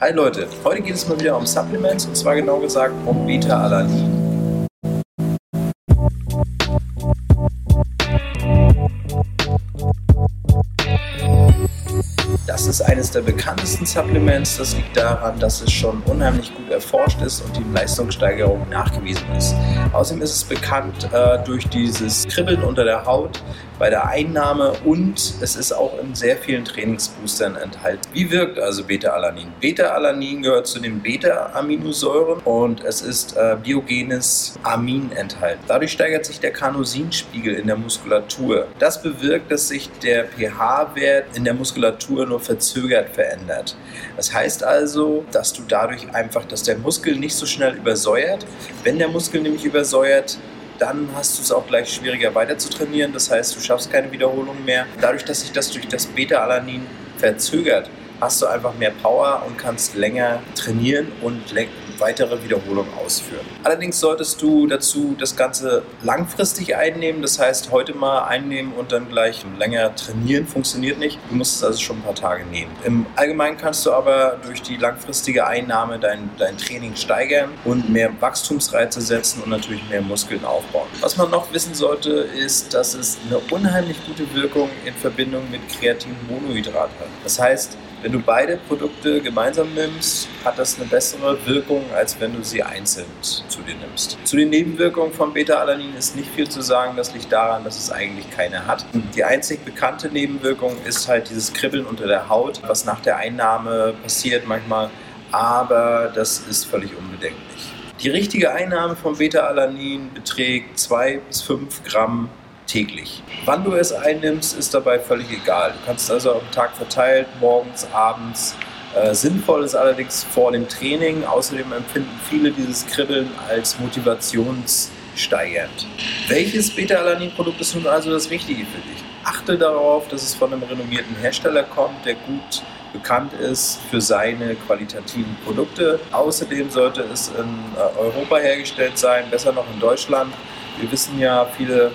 Hi Leute, heute geht es mal wieder um Supplements und zwar genau gesagt um Beta-Alanin. Das ist eines der bekanntesten Supplements. Das liegt daran, dass es schon unheimlich gut erforscht ist und die Leistungssteigerung nachgewiesen ist. Außerdem ist es bekannt äh, durch dieses Kribbeln unter der Haut bei der Einnahme und es ist auch in sehr vielen Trainingsboostern enthalten. Wie wirkt also Beta-Alanin? Beta-Alanin gehört zu den Beta-Aminosäuren und es ist äh, biogenes Amin enthalten. Dadurch steigert sich der Carnosinspiegel in der Muskulatur. Das bewirkt, dass sich der pH-Wert in der Muskulatur nur verzögert verändert. Das heißt also, dass du dadurch einfach, dass der Muskel nicht so schnell übersäuert. Wenn der Muskel nämlich übersäuert, dann hast du es auch gleich schwieriger weiter zu trainieren. Das heißt, du schaffst keine Wiederholung mehr. Dadurch, dass sich das durch das Beta-Alanin verzögert, hast du einfach mehr Power und kannst länger trainieren und weitere Wiederholungen ausführen. Allerdings solltest du dazu das Ganze langfristig einnehmen, das heißt heute mal einnehmen und dann gleich länger trainieren, funktioniert nicht. Du musst es also schon ein paar Tage nehmen. Im Allgemeinen kannst du aber durch die langfristige Einnahme dein, dein Training steigern und mehr Wachstumsreize setzen und natürlich mehr Muskeln aufbauen. Was man noch wissen sollte, ist, dass es eine unheimlich gute Wirkung in Verbindung mit Kreatinmonohydrat hat. Das heißt, wenn du beide Produkte gemeinsam nimmst, hat das eine bessere Wirkung, als wenn du sie einzeln zu dir nimmst. Zu den Nebenwirkungen von Beta-Alanin ist nicht viel zu sagen. Das liegt daran, dass es eigentlich keine hat. Die einzig bekannte Nebenwirkung ist halt dieses Kribbeln unter der Haut, was nach der Einnahme passiert manchmal. Aber das ist völlig unbedenklich. Die richtige Einnahme von Beta-Alanin beträgt 2 bis 5 Gramm täglich. Wann du es einnimmst, ist dabei völlig egal. Du kannst also am Tag verteilt, morgens, abends. Äh, sinnvoll ist allerdings vor dem Training. Außerdem empfinden viele dieses Kribbeln als motivationssteigernd. Welches Beta-Alanin-Produkt ist nun also das Richtige für dich? Achte darauf, dass es von einem renommierten Hersteller kommt, der gut bekannt ist für seine qualitativen Produkte. Außerdem sollte es in äh, Europa hergestellt sein, besser noch in Deutschland. Wir wissen ja, viele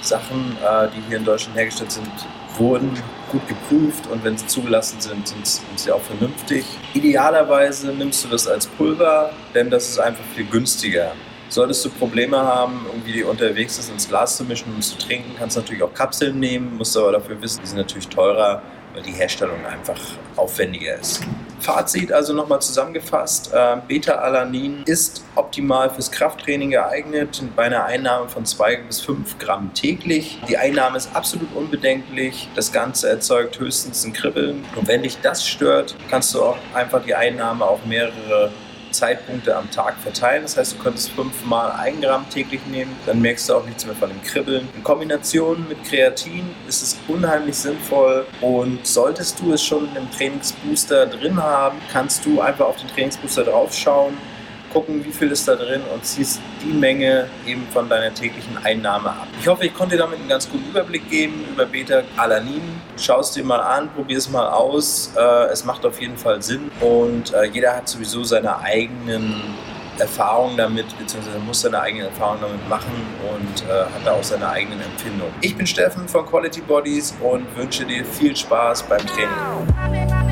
Sachen, äh, die hier in Deutschland hergestellt sind, wurden gut geprüft und wenn sie zugelassen sind, sind, sie auch vernünftig. Idealerweise nimmst du das als Pulver, denn das ist einfach viel günstiger. Solltest du Probleme haben, irgendwie unterwegs ist, ins Glas zu mischen und zu trinken, kannst du natürlich auch Kapseln nehmen, musst aber dafür wissen, die sind natürlich teurer, weil die Herstellung einfach aufwendiger ist. Fazit also nochmal zusammengefasst, äh, Beta-Alanin ist optimal fürs Krafttraining geeignet, bei einer Einnahme von 2 bis 5 Gramm täglich. Die Einnahme ist absolut unbedenklich, das Ganze erzeugt höchstens ein Kribbeln und wenn dich das stört, kannst du auch einfach die Einnahme auf mehrere Zeitpunkte am Tag verteilen. Das heißt, du könntest fünfmal ein Gramm täglich nehmen, dann merkst du auch nichts mehr von dem Kribbeln. In Kombination mit Kreatin ist es unheimlich sinnvoll und solltest du es schon im Trainingsbooster drin haben, kannst du einfach auf den Trainingsbooster draufschauen gucken, wie viel ist da drin und ziehst die Menge eben von deiner täglichen Einnahme ab. Ich hoffe, ich konnte dir damit einen ganz guten Überblick geben über Beta-Alanin. Schau es dir mal an, probier es mal aus. Äh, es macht auf jeden Fall Sinn und äh, jeder hat sowieso seine eigenen Erfahrungen damit, beziehungsweise muss seine eigenen Erfahrungen damit machen und äh, hat da auch seine eigenen Empfindungen. Ich bin Steffen von Quality Bodies und wünsche dir viel Spaß beim Training.